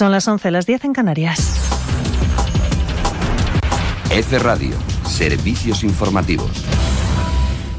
Son las 11, las 10 en Canarias. F Radio, servicios informativos.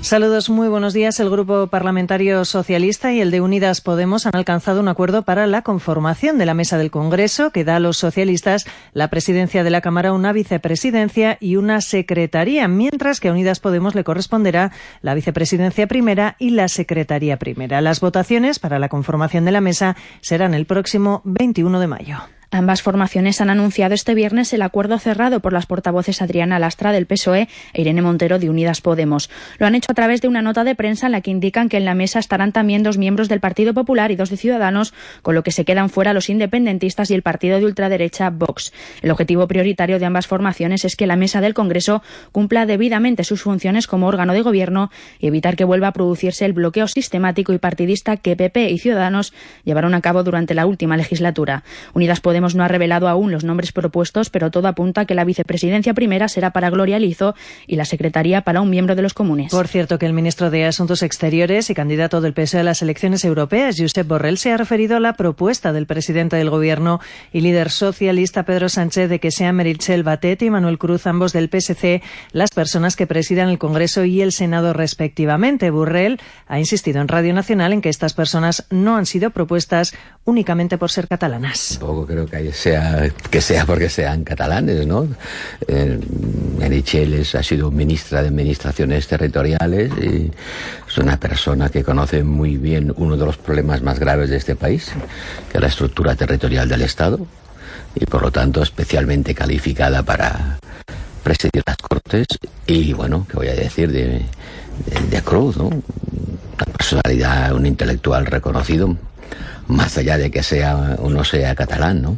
Saludos, muy buenos días. El Grupo Parlamentario Socialista y el de Unidas Podemos han alcanzado un acuerdo para la conformación de la mesa del Congreso que da a los socialistas la presidencia de la Cámara, una vicepresidencia y una secretaría, mientras que a Unidas Podemos le corresponderá la vicepresidencia primera y la secretaría primera. Las votaciones para la conformación de la mesa serán el próximo 21 de mayo. Ambas formaciones han anunciado este viernes el acuerdo cerrado por las portavoces Adriana Lastra del PSOE e Irene Montero de Unidas Podemos. Lo han hecho a través de una nota de prensa en la que indican que en la mesa estarán también dos miembros del Partido Popular y dos de Ciudadanos, con lo que se quedan fuera los independentistas y el partido de ultraderecha Vox. El objetivo prioritario de ambas formaciones es que la mesa del Congreso cumpla debidamente sus funciones como órgano de gobierno y evitar que vuelva a producirse el bloqueo sistemático y partidista que PP y Ciudadanos llevaron a cabo durante la última legislatura. Unidas Podemos no ha revelado aún los nombres propuestos, pero todo apunta a que la vicepresidencia primera será para Gloria Lizo y la secretaría para un miembro de los comunes. Por cierto, que el ministro de Asuntos Exteriores y candidato del PSOE a las elecciones europeas, Josep Borrell, se ha referido a la propuesta del presidente del Gobierno y líder socialista Pedro Sánchez de que sean Meritxell Batet y Manuel Cruz, ambos del PSC, las personas que presidan el Congreso y el Senado respectivamente. Borrell ha insistido en Radio Nacional en que estas personas no han sido propuestas únicamente por ser catalanas. Tampoco creo que sea, que sea porque sean catalanes, ¿no? Eh, ha sido ministra de Administraciones Territoriales y es una persona que conoce muy bien uno de los problemas más graves de este país, que es la estructura territorial del Estado, y por lo tanto especialmente calificada para presidir las Cortes y, bueno, ¿qué voy a decir de, de Cruz, ¿no? Una personalidad, un intelectual reconocido, más allá de que sea o no sea catalán, ¿no?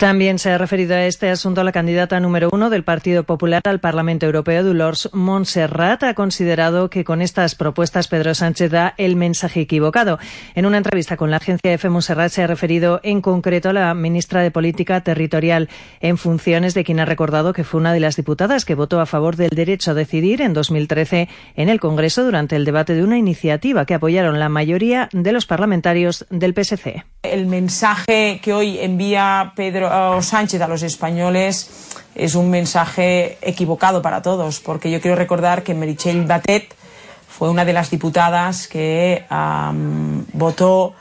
También se ha referido a este asunto la candidata número uno del Partido Popular al Parlamento Europeo, Dolors Montserrat. Ha considerado que con estas propuestas Pedro Sánchez da el mensaje equivocado. En una entrevista con la agencia EFE, Montserrat se ha referido en concreto a la ministra de Política Territorial en funciones, de quien ha recordado que fue una de las diputadas que votó a favor del derecho a decidir en 2013 en el Congreso durante el debate de una iniciativa que apoyaron la mayoría de los parlamentarios del PSC. El mensaje que hoy envía Pedro Sánchez a los españoles es un mensaje equivocado para todos, porque yo quiero recordar que Merichel Batet fue una de las diputadas que votó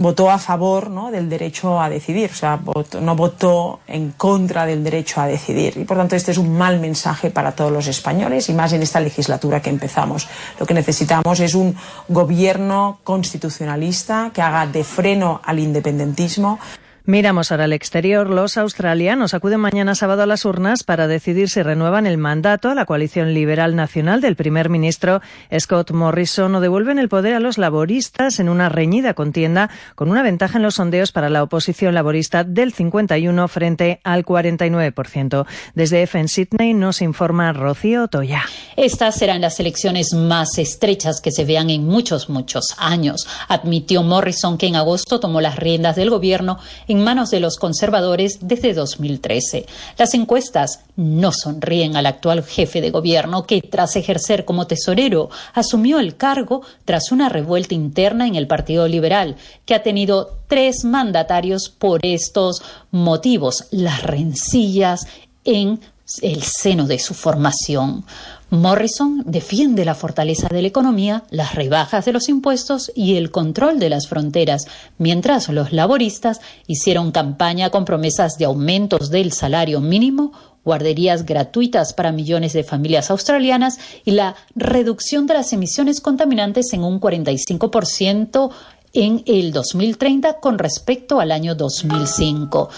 votó a favor ¿no? del derecho a decidir, o sea, no votó en contra del derecho a decidir. Y por tanto, este es un mal mensaje para todos los españoles y más en esta legislatura que empezamos. Lo que necesitamos es un gobierno constitucionalista que haga de freno al independentismo. Miramos ahora al exterior. Los australianos acuden mañana sábado a las urnas para decidir si renuevan el mandato a la coalición liberal nacional del primer ministro Scott Morrison o devuelven el poder a los laboristas en una reñida contienda con una ventaja en los sondeos para la oposición laborista del 51 frente al 49%. Desde F en Sydney nos informa Rocío Toya. Estas serán las elecciones más estrechas que se vean en muchos, muchos años, admitió Morrison, que en agosto tomó las riendas del gobierno en manos de los conservadores desde 2013. Las encuestas no sonríen al actual jefe de gobierno que, tras ejercer como tesorero, asumió el cargo tras una revuelta interna en el Partido Liberal, que ha tenido tres mandatarios por estos motivos, las rencillas en el seno de su formación. Morrison defiende la fortaleza de la economía, las rebajas de los impuestos y el control de las fronteras, mientras los laboristas hicieron campaña con promesas de aumentos del salario mínimo, guarderías gratuitas para millones de familias australianas y la reducción de las emisiones contaminantes en un 45% en el 2030 con respecto al año 2005.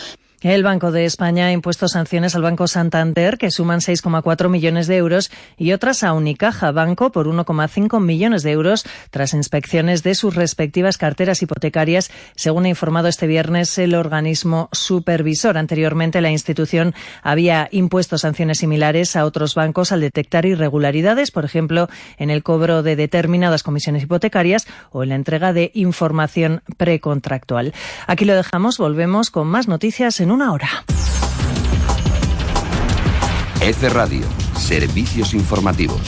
El Banco de España ha impuesto sanciones al Banco Santander, que suman 6,4 millones de euros, y otras a Unicaja Banco por 1,5 millones de euros, tras inspecciones de sus respectivas carteras hipotecarias, según ha informado este viernes el organismo supervisor. Anteriormente, la institución había impuesto sanciones similares a otros bancos al detectar irregularidades, por ejemplo, en el cobro de determinadas comisiones hipotecarias o en la entrega de información precontractual. Aquí lo dejamos, volvemos con más noticias en una hora. F Radio, servicios informativos.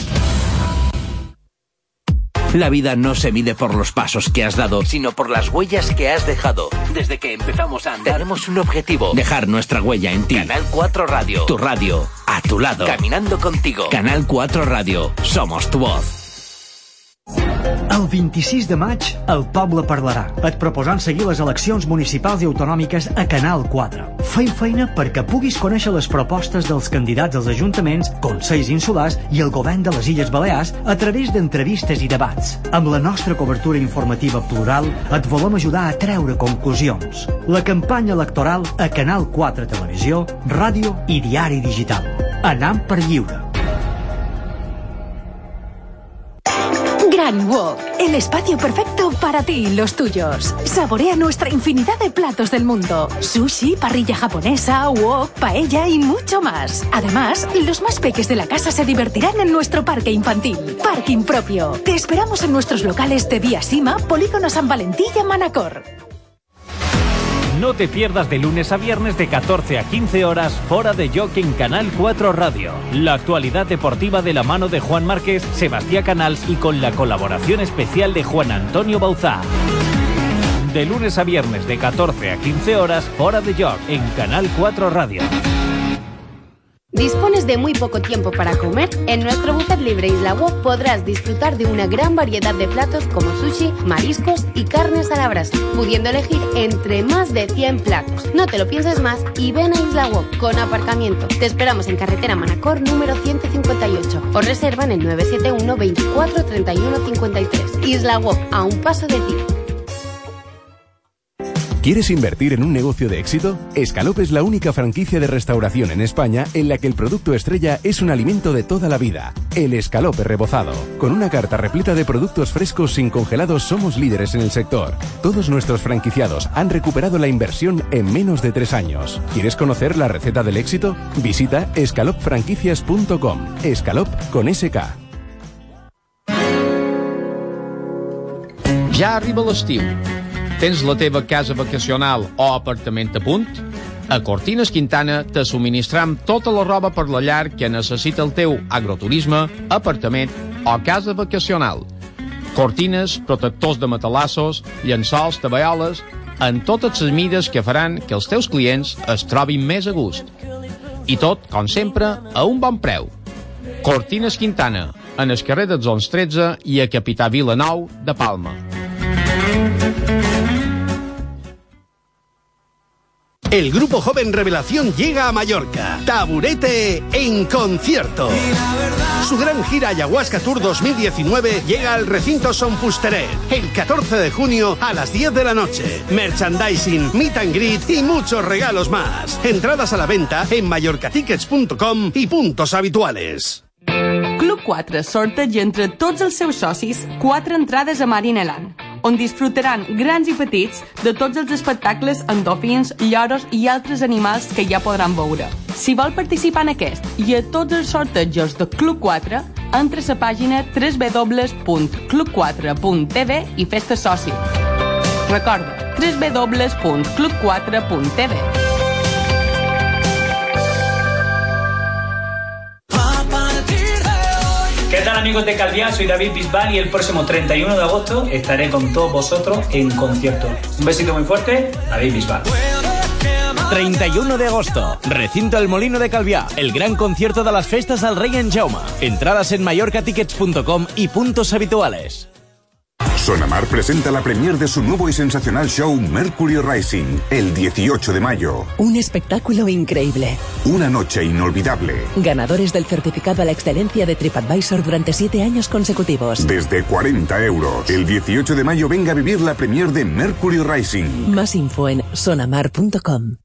La vida no se mide por los pasos que has dado, sino por las huellas que has dejado. Desde que empezamos a andar, tenemos un objetivo: dejar nuestra huella en ti. Canal 4 Radio, tu radio, a tu lado, caminando contigo. Canal 4 Radio, somos tu voz. El 26 de maig, el poble parlarà, et proposant seguir les eleccions municipals i autonòmiques a Canal 4. Feim feina perquè puguis conèixer les propostes dels candidats als ajuntaments, consells insulars i el govern de les Illes Balears a través d'entrevistes i debats. Amb la nostra cobertura informativa plural et volem ajudar a treure conclusions. La campanya electoral a Canal 4 Televisió, ràdio i diari digital. Anam per lliure. El espacio perfecto para ti y los tuyos. Saborea nuestra infinidad de platos del mundo. Sushi, parrilla japonesa, wok, paella y mucho más. Además, los más peques de la casa se divertirán en nuestro parque infantil. Parking propio. Te esperamos en nuestros locales de Vía Sima, Polígono San Valentín y Manacor. No te pierdas de lunes a viernes de 14 a 15 horas Fora de Jock en Canal 4 Radio. La actualidad deportiva de la mano de Juan Márquez, Sebastián Canals y con la colaboración especial de Juan Antonio Bauzá. De lunes a viernes de 14 a 15 horas Fora de Jock en Canal 4 Radio. ¿Dispones de muy poco tiempo para comer? En nuestro buffet libre Isla Wok podrás disfrutar de una gran variedad de platos como sushi, mariscos y carnes a la brasa, pudiendo elegir entre más de 100 platos. No te lo pienses más y ven a Isla Wok con aparcamiento. Te esperamos en carretera Manacor número 158 o reserva en el 971 24 31 53. Isla Wok, a un paso de ti. ¿Quieres invertir en un negocio de éxito? Escalop es la única franquicia de restauración en España en la que el producto estrella es un alimento de toda la vida, el escalope rebozado. Con una carta repleta de productos frescos sin congelados somos líderes en el sector. Todos nuestros franquiciados han recuperado la inversión en menos de tres años. ¿Quieres conocer la receta del éxito? Visita escalopfranquicias.com. Escalop con SK. Ja arriba l'estiu. Tens la teva casa vacacional o apartament a punt? A Cortines Quintana te subministram tota la roba per la llar que necessita el teu agroturisme, apartament o casa vacacional. Cortines, protectors de matalassos, llençols, tabaioles, en totes les mides que faran que els teus clients es trobin més a gust. I tot, com sempre, a un bon preu. Cortines Quintana, en el carrer dels 13 i a Capità Vilanou de Palma. El grupo joven Revelación llega a Mallorca. Taburete en concierto. Su gran gira Ayahuasca Tour 2019 llega al recinto Son Fusteret el 14 de junio a las 10 de la noche. Merchandising, meet and greet y muchos regalos más. Entradas a la venta en mallorcatickets.com y puntos habituales. Club 4 sorteja entre tots els seus socis quatre entrades a Marineland, on disfrutaran grans i petits de tots els espectacles amb dofins, lloros i altres animals que ja podran veure. Si vol participar en aquest i a tots els sortejos de Club 4, entra a la pàgina www.club4.tv i fes-te soci. Recorda, www.club4.tv. amigos de Calviá? Soy David Bisbal y el próximo 31 de agosto estaré con todos vosotros en concierto. Un besito muy fuerte, David Bisbal. 31 de agosto, recinto El Molino de Calviá, el gran concierto de las festas al Rey en Jauma. Entradas en mallorcatickets.com y puntos habituales. Sonamar presenta la premier de su nuevo y sensacional show Mercury Rising, el 18 de mayo. Un espectáculo increíble. Una noche inolvidable. Ganadores del certificado a la excelencia de TripAdvisor durante siete años consecutivos. Desde 40 euros. El 18 de mayo venga a vivir la premier de Mercury Rising. Más info en sonamar.com.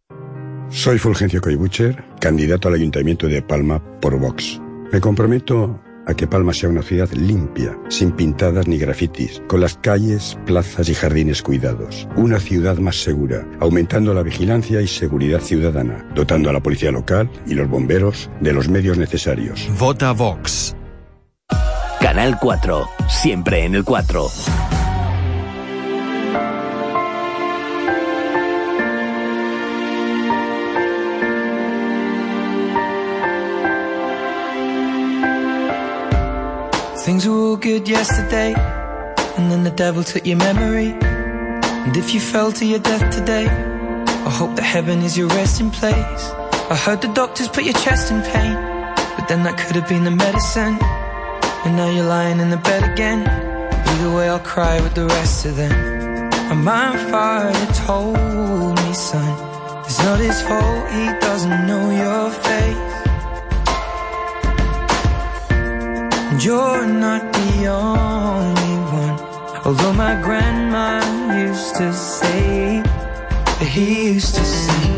Soy Fulgencio Coibucher, candidato al Ayuntamiento de Palma por Vox. Me comprometo a que Palma sea una ciudad limpia, sin pintadas ni grafitis, con las calles, plazas y jardines cuidados. Una ciudad más segura, aumentando la vigilancia y seguridad ciudadana, dotando a la policía local y los bomberos de los medios necesarios. Vota Vox. Canal 4, siempre en el 4. Things were all good yesterday, and then the devil took your memory. And if you fell to your death today, I hope that heaven is your resting place. I heard the doctors put your chest in pain, but then that could have been the medicine. And now you're lying in the bed again. Either way, I'll cry with the rest of them. And my father told me, son, it's not his fault, he doesn't know your face. You're not the only one. Although my grandma used to say, he used to say,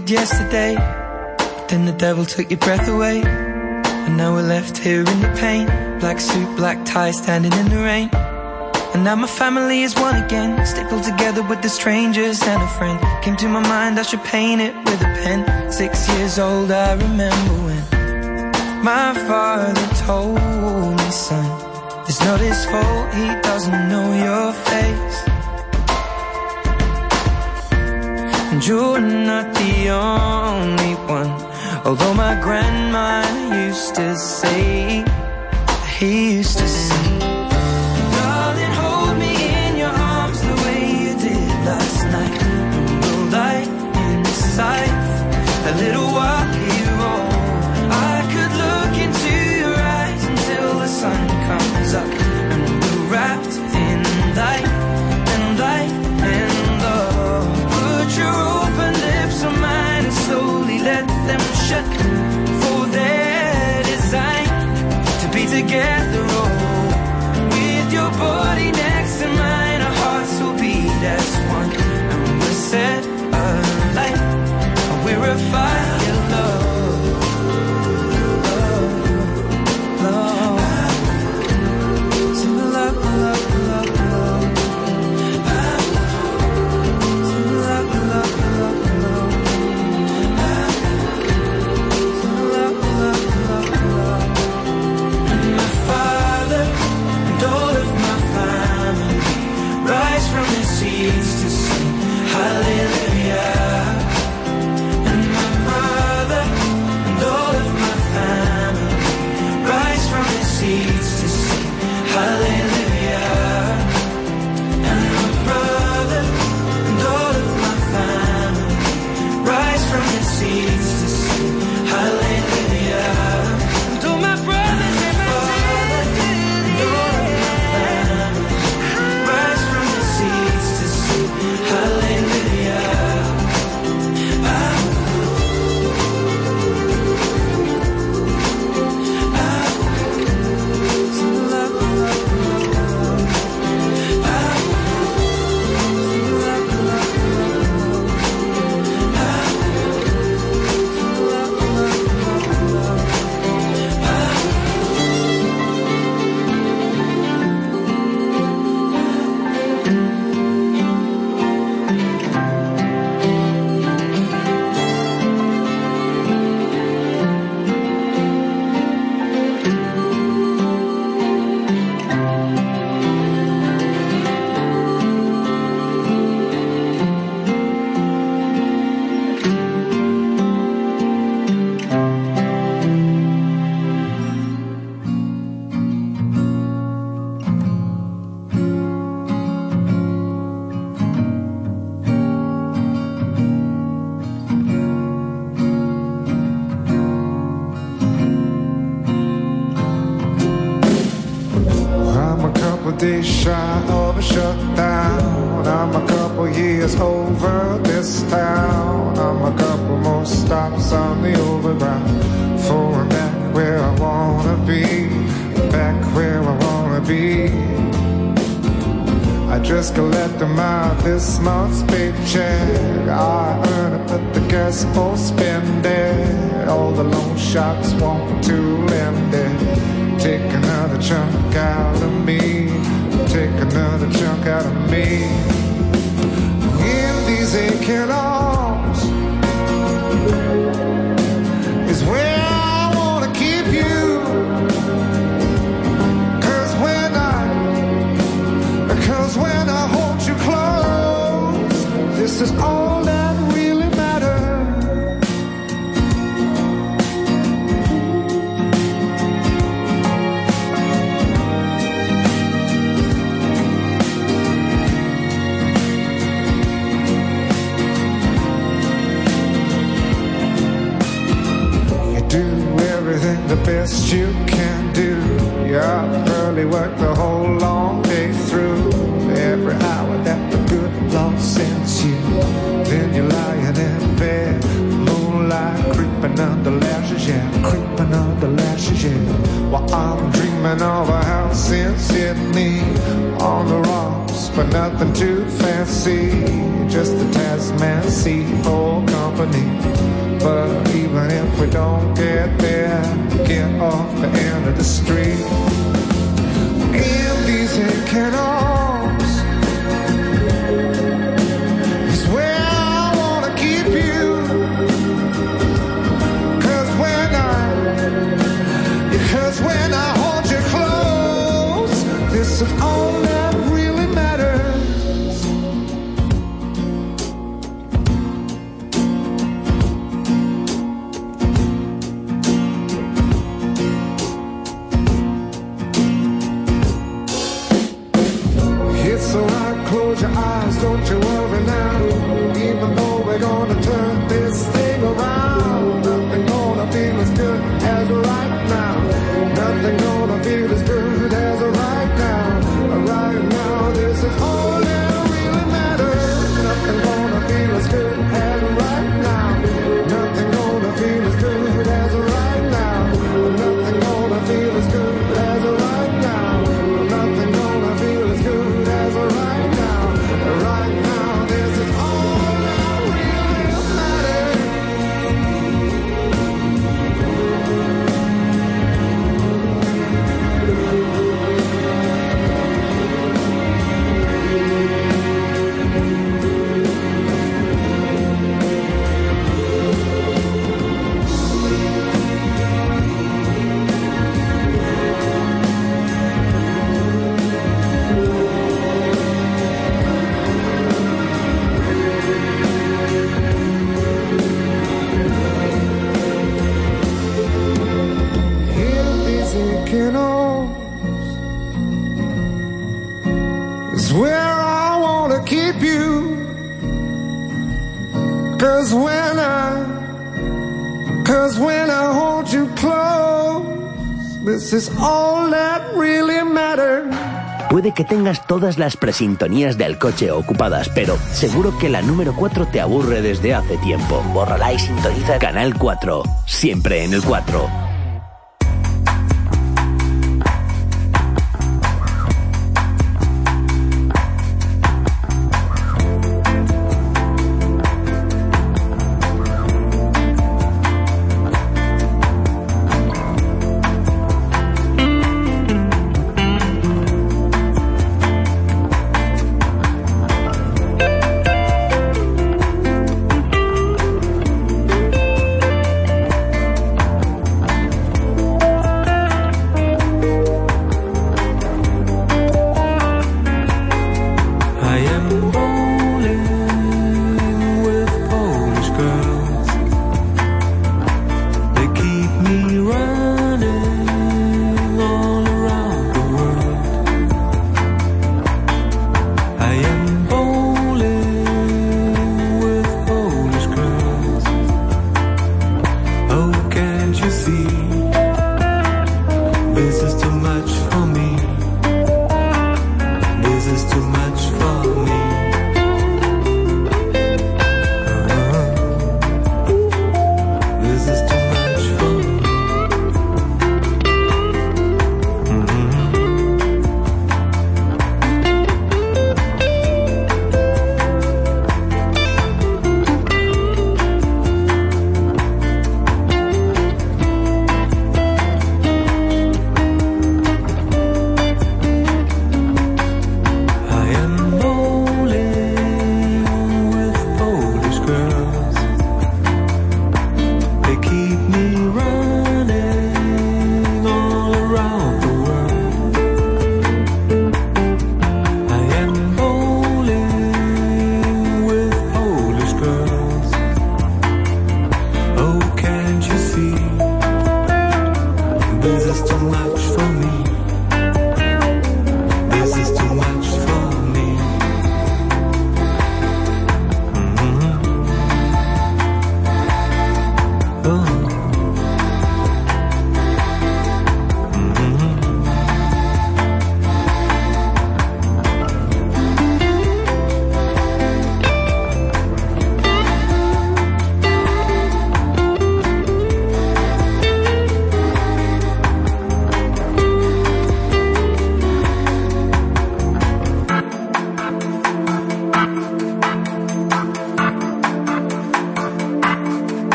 good yesterday, but then the devil took your breath away. And now we're left here in the pain. Black suit, black tie, standing in the rain. And now my family is one again. Stickled together with the strangers and a friend. Came to my mind, I should paint it with a pen. Six years old, I remember when my father told me, son, it's not his fault, he doesn't know your face. And you're not the only one. Although my grandma used to say, he used to say, just collect my this month's paycheck. I earn it, but the gas for spend it. All the loan sharks want to lend it. Take another chunk out of me. Take another chunk out of me. In these aching arms when I hold you close, this is all that really matters. You do everything the best you can do. You up early, work the whole long hour that the good Lord sends you. Then you're lying in bed, moonlight creeping under lashes, yeah, creeping under lashes, yeah. While I'm dreaming of a house in Sydney on the rocks, but nothing too fancy. Just the Tasman Sea for company. But even if we don't get there, get off the end of the street. In these aching arms Puede que tengas todas las presintonías del coche ocupadas, pero seguro que la número 4 te aburre desde hace tiempo. Bórrala y sintoniza Canal 4. Siempre en el 4.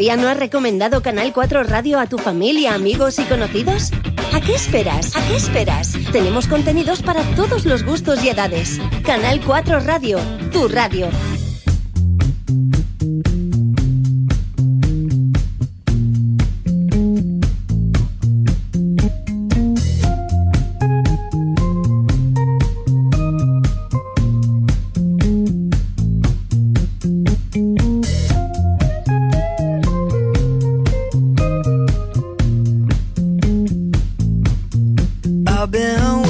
¿Todavía no has recomendado Canal 4 Radio a tu familia, amigos y conocidos? ¿A qué esperas? ¿A qué esperas? Tenemos contenidos para todos los gustos y edades. Canal 4 Radio, tu radio. I've been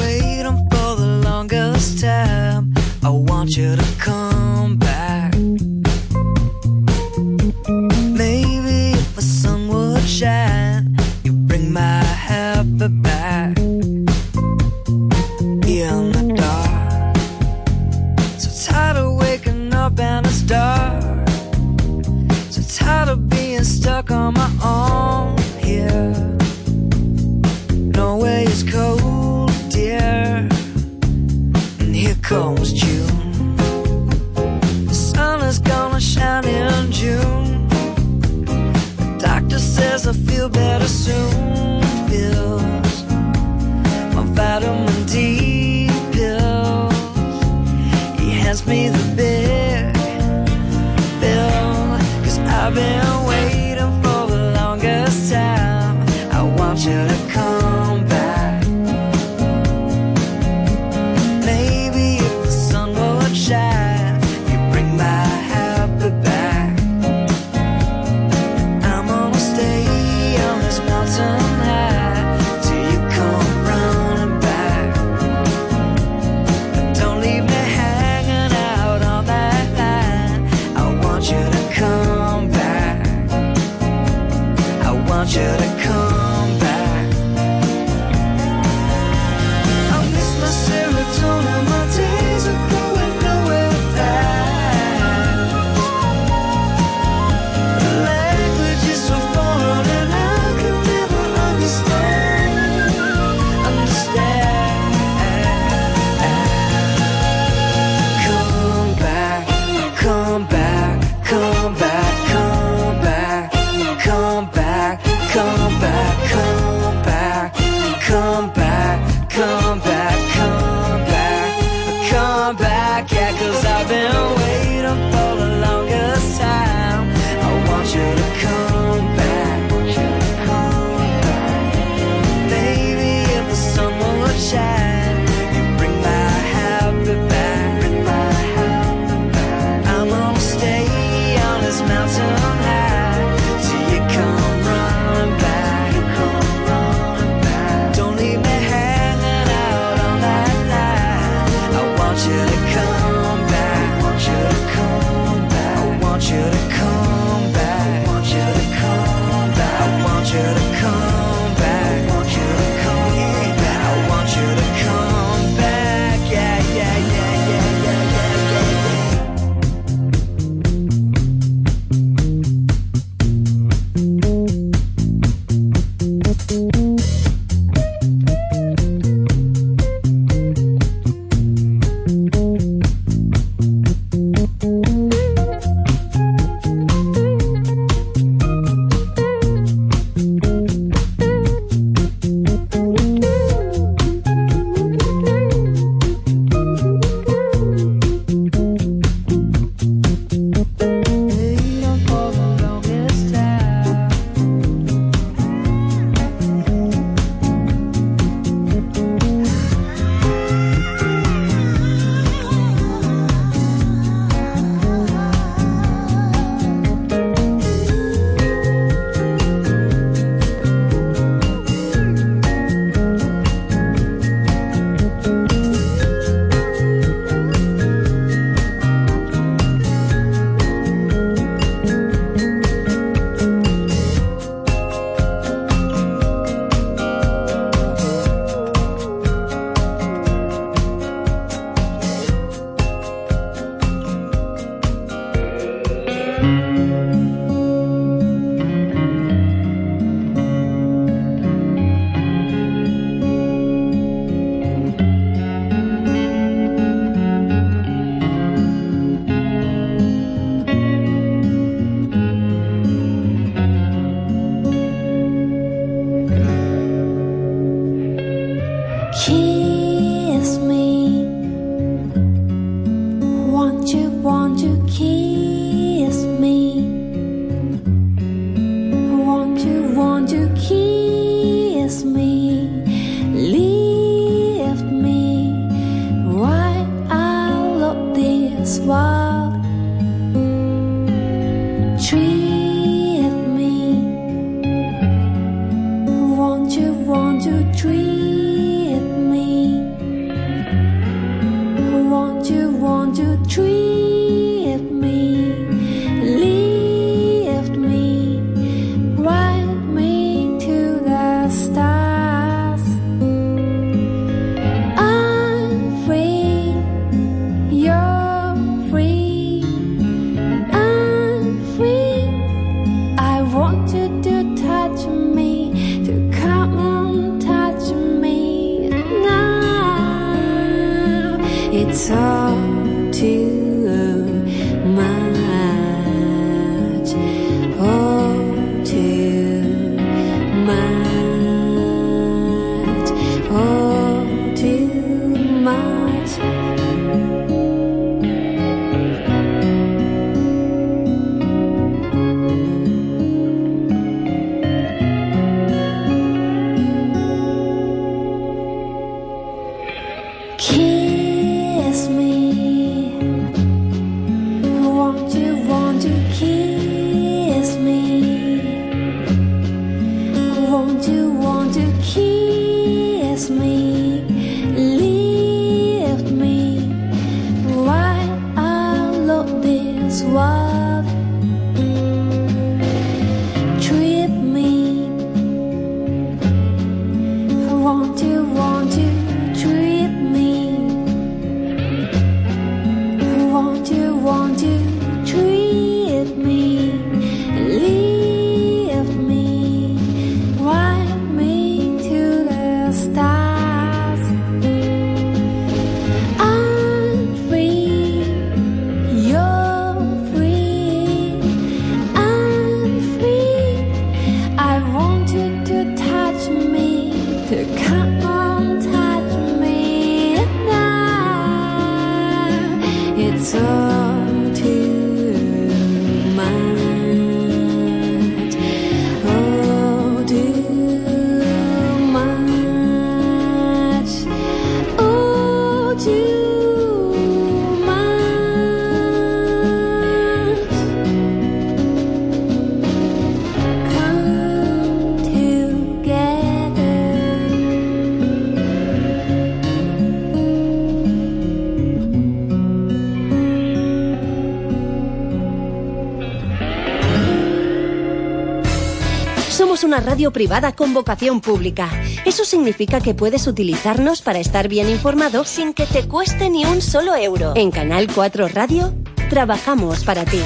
Somos una radio privada con vocación pública. Eso significa que puedes utilizarnos para estar bien informado sin que te cueste ni un solo euro. En Canal 4 Radio, trabajamos para ti.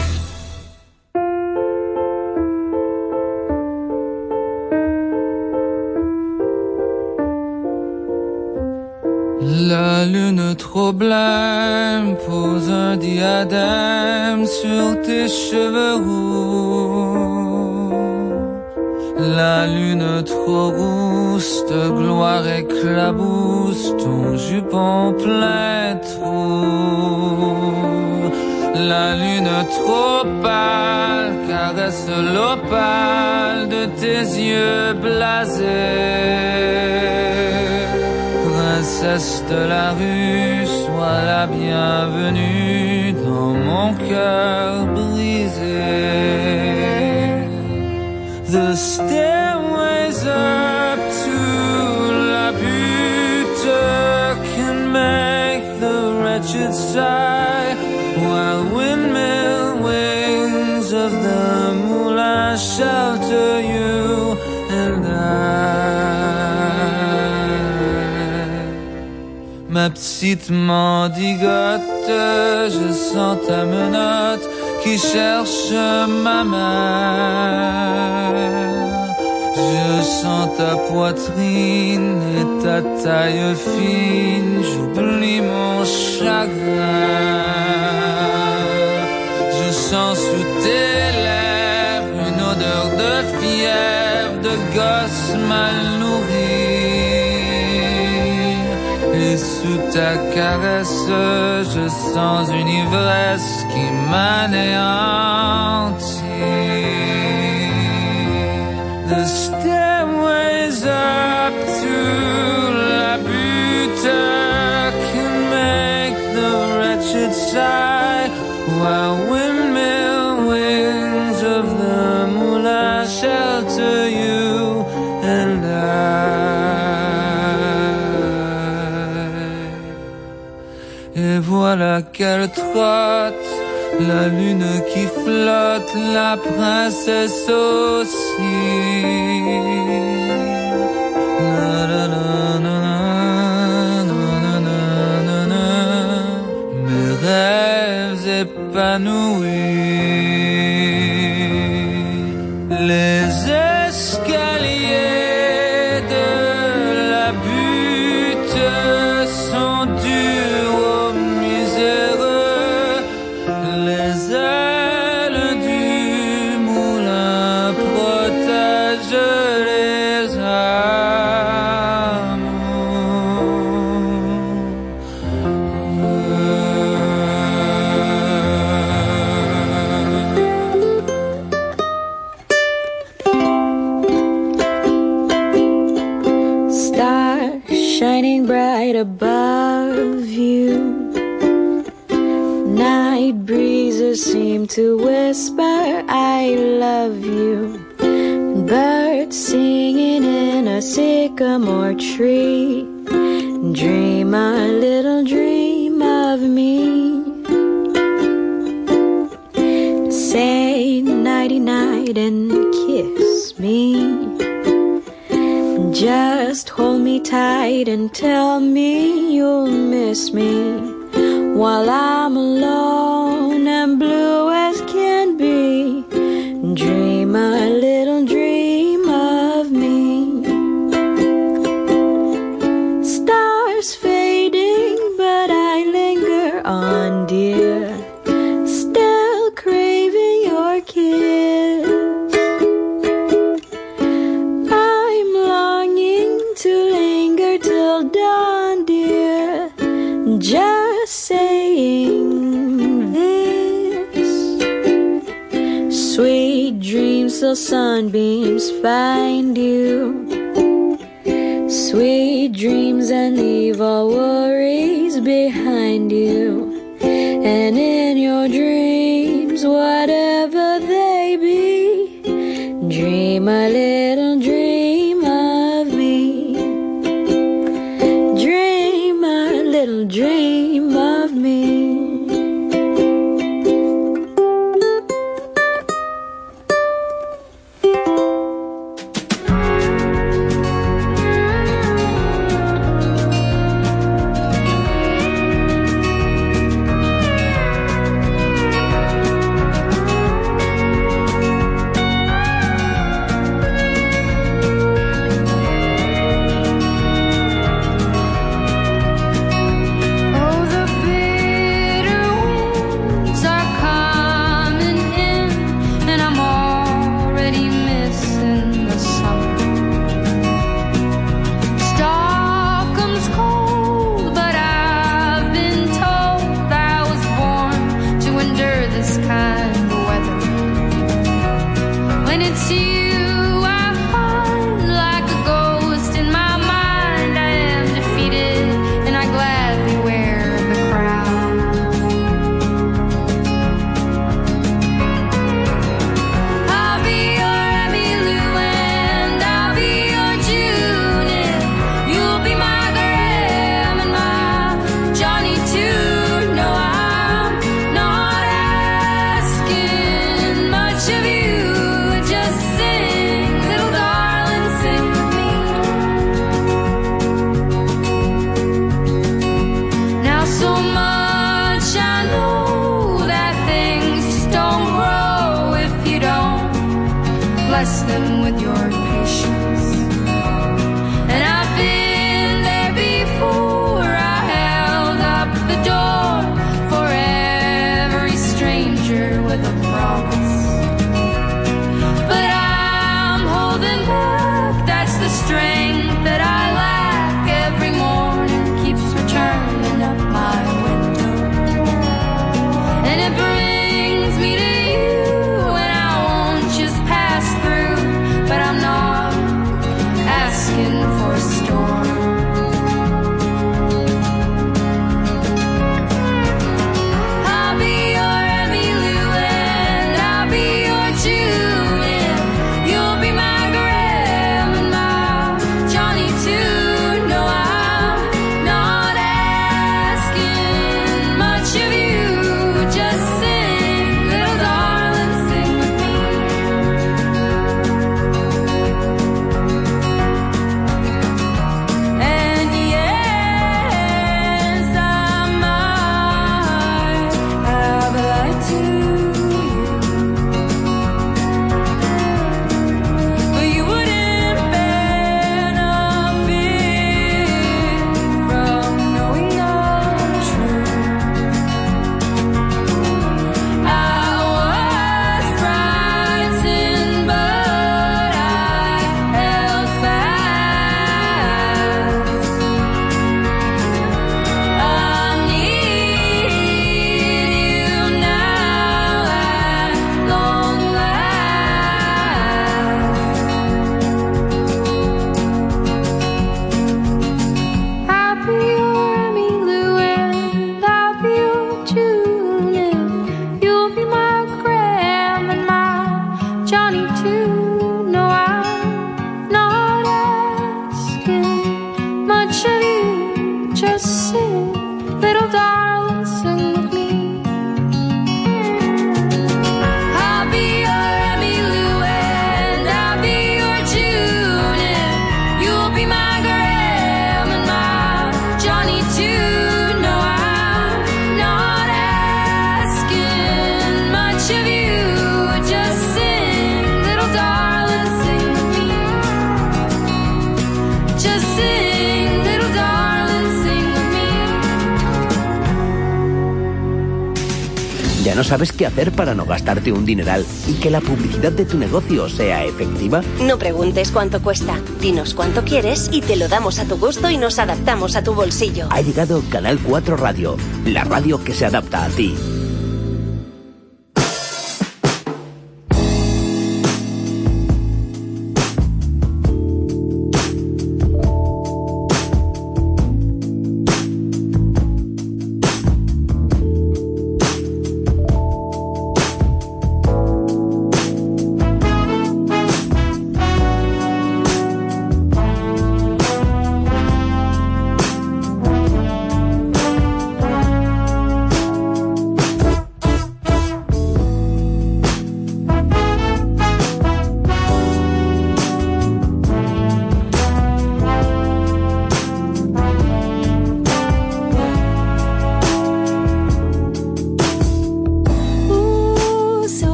La lune trop blême pose un diadème sur tes cheveux rouges. La lune trop rousse de gloire éclabousse ton jupon plein de trous. La lune trop pâle caresse l'opale de tes yeux blasés. Princesse de la rue, sois la bienvenue dans mon cœur brisé. The stairways up to la butte can make the wretched sigh, while windmill wings of the moulin shelter you and I. Ma petite mendigote, je sens ta menotte qui cherche ma mère. Je sens ta poitrine et ta taille fine, j'oublie mon chagrin. Je sens sous tes lèvres une odeur de fièvre, de gosse mal sous ta caresse, je sens une ivresse qui m'anéantit. The stairways up to la butte. laquelle trotte la lune qui flotte, la princesse aussi. Mes rêves épanouis. sycamore tree. Dream a little dream of me. Say nighty night and kiss me. Just hold me tight and tell me you'll miss me. para no gastarte un dineral y que la publicidad de tu negocio sea efectiva? No preguntes cuánto cuesta, dinos cuánto quieres y te lo damos a tu gusto y nos adaptamos a tu bolsillo. Ha llegado Canal 4 Radio, la radio que se adapta a ti.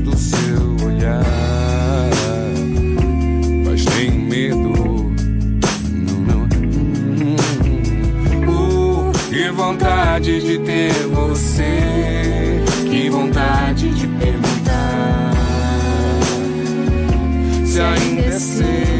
do seu olhar. Mas tenho medo. não Uh, que vontade de ter você. Que vontade de perguntar se ainda é ser.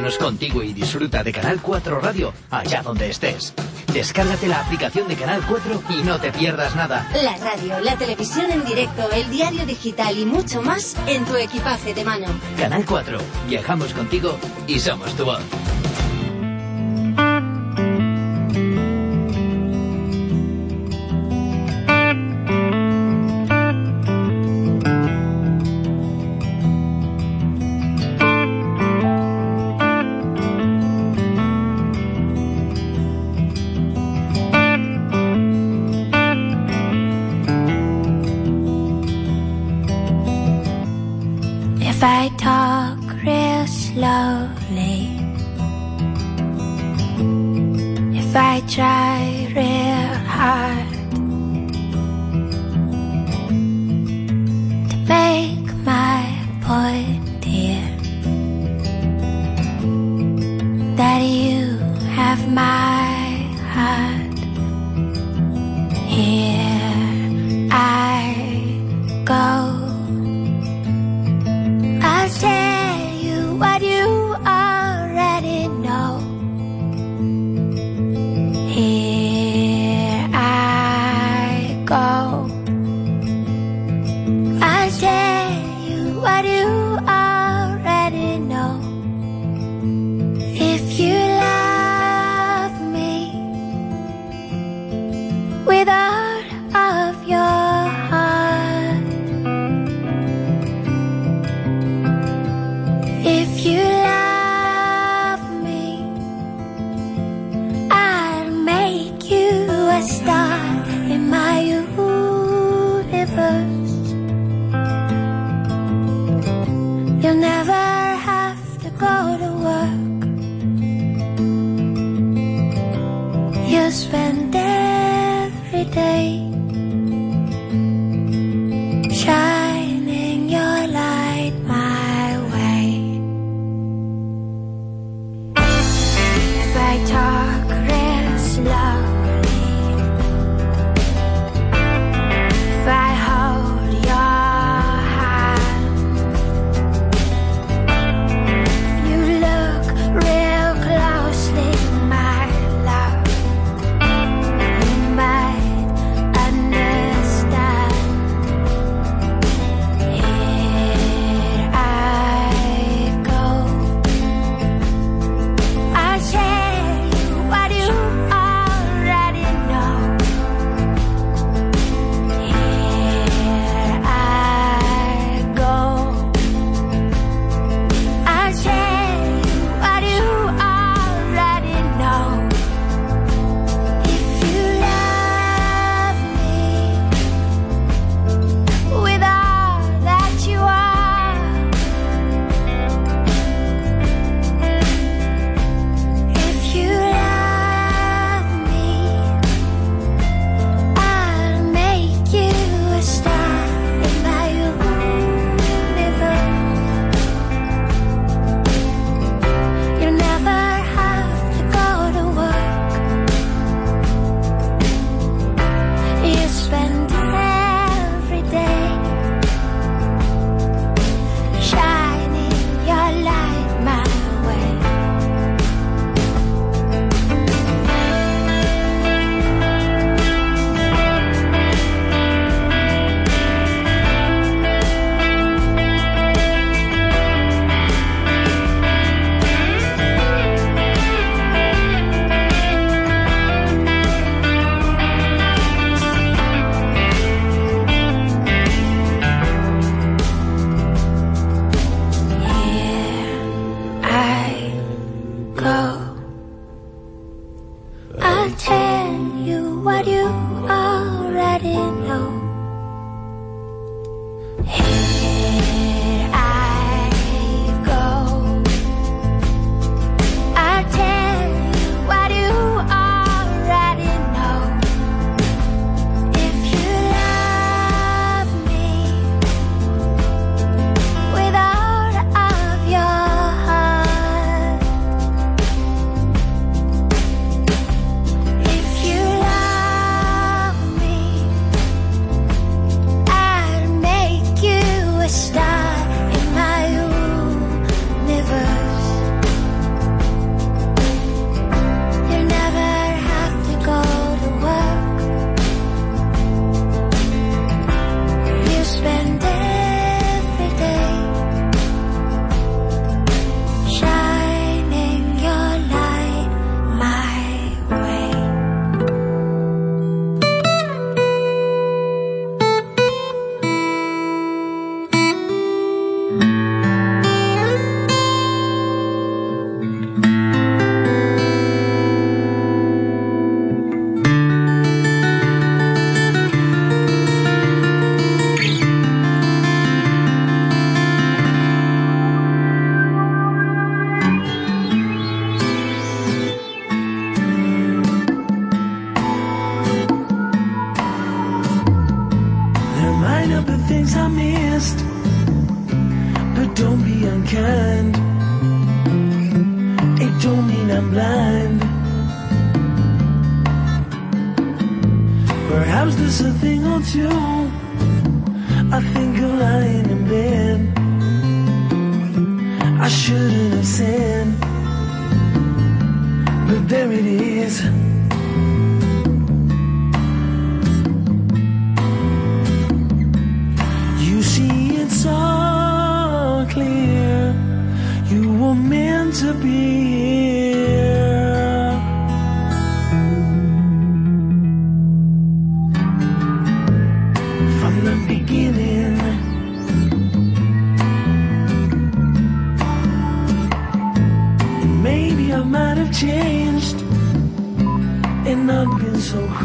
hermanos contigo y disfruta de Canal 4 Radio allá donde estés. Descárgate la aplicación de Canal 4 y no te pierdas nada. La radio, la televisión en directo, el diario digital y mucho más en tu equipaje de mano. Canal 4, viajamos contigo y somos tu voz.